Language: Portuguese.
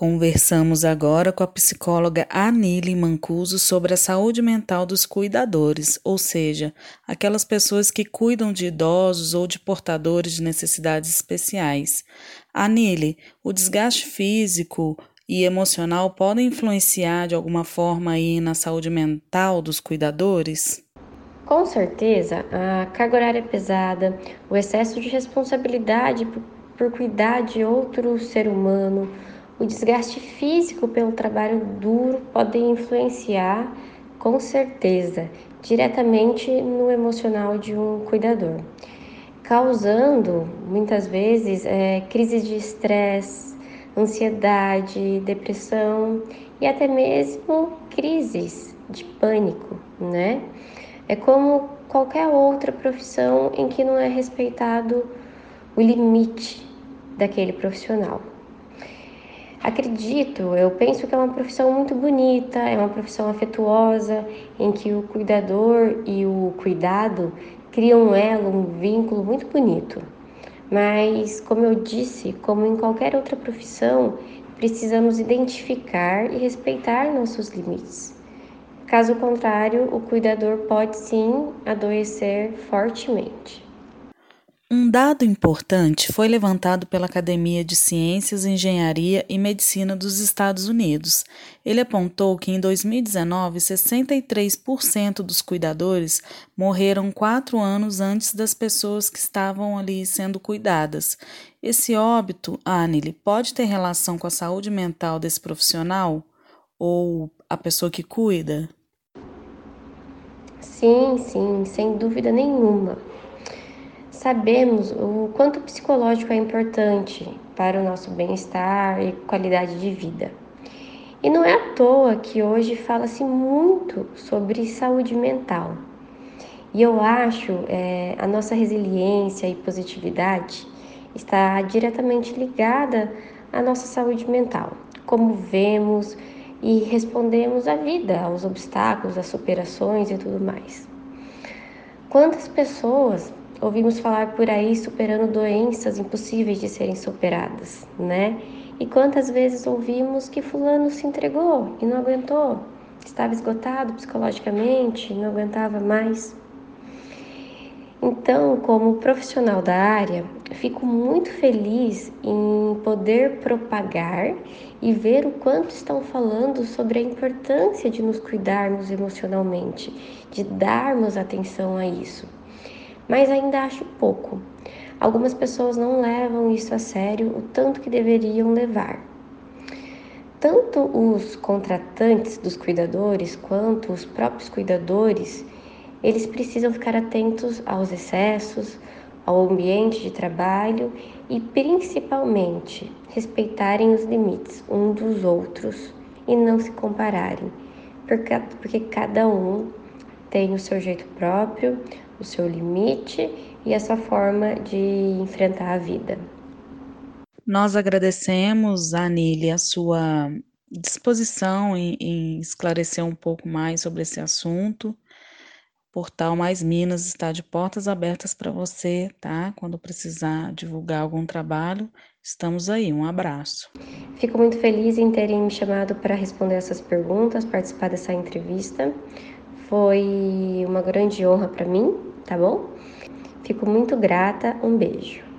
Conversamos agora com a psicóloga Anile Mancuso sobre a saúde mental dos cuidadores, ou seja, aquelas pessoas que cuidam de idosos ou de portadores de necessidades especiais. Anile, o desgaste físico e emocional podem influenciar de alguma forma aí na saúde mental dos cuidadores? Com certeza, a carga horária pesada, o excesso de responsabilidade por, por cuidar de outro ser humano, o desgaste físico pelo trabalho duro podem influenciar, com certeza, diretamente no emocional de um cuidador, causando muitas vezes é, crises de estresse, ansiedade, depressão e até mesmo crises de pânico, né? É como qualquer outra profissão em que não é respeitado o limite daquele profissional. Acredito, eu penso que é uma profissão muito bonita, é uma profissão afetuosa, em que o cuidador e o cuidado criam um elo, um vínculo muito bonito. Mas, como eu disse, como em qualquer outra profissão, precisamos identificar e respeitar nossos limites. Caso contrário, o cuidador pode sim adoecer fortemente. Um dado importante foi levantado pela Academia de Ciências, Engenharia e Medicina dos Estados Unidos. Ele apontou que em 2019, 63% dos cuidadores morreram quatro anos antes das pessoas que estavam ali sendo cuidadas. Esse óbito, Anile, pode ter relação com a saúde mental desse profissional ou a pessoa que cuida? Sim, sim, sem dúvida nenhuma. Sabemos o quanto psicológico é importante para o nosso bem-estar e qualidade de vida. E não é à toa que hoje fala-se muito sobre saúde mental. E eu acho é, a nossa resiliência e positividade está diretamente ligada à nossa saúde mental, como vemos e respondemos à vida, aos obstáculos, às superações e tudo mais. Quantas pessoas ouvimos falar por aí superando doenças impossíveis de serem superadas, né? E quantas vezes ouvimos que fulano se entregou e não aguentou, estava esgotado psicologicamente, não aguentava mais. Então, como profissional da área, fico muito feliz em poder propagar e ver o quanto estão falando sobre a importância de nos cuidarmos emocionalmente, de darmos atenção a isso mas ainda acho pouco. Algumas pessoas não levam isso a sério o tanto que deveriam levar. Tanto os contratantes dos cuidadores quanto os próprios cuidadores, eles precisam ficar atentos aos excessos, ao ambiente de trabalho e principalmente respeitarem os limites um dos outros e não se compararem, porque, porque cada um tem o seu jeito próprio, o seu limite e a sua forma de enfrentar a vida. Nós agradecemos, Anile, a sua disposição em, em, esclarecer um pouco mais sobre esse assunto. O Portal Mais Minas está de portas abertas para você, tá? Quando precisar divulgar algum trabalho, estamos aí. Um abraço. Fico muito feliz em terem me chamado para responder essas perguntas, participar dessa entrevista. Foi uma grande honra para mim, tá bom? Fico muito grata, um beijo.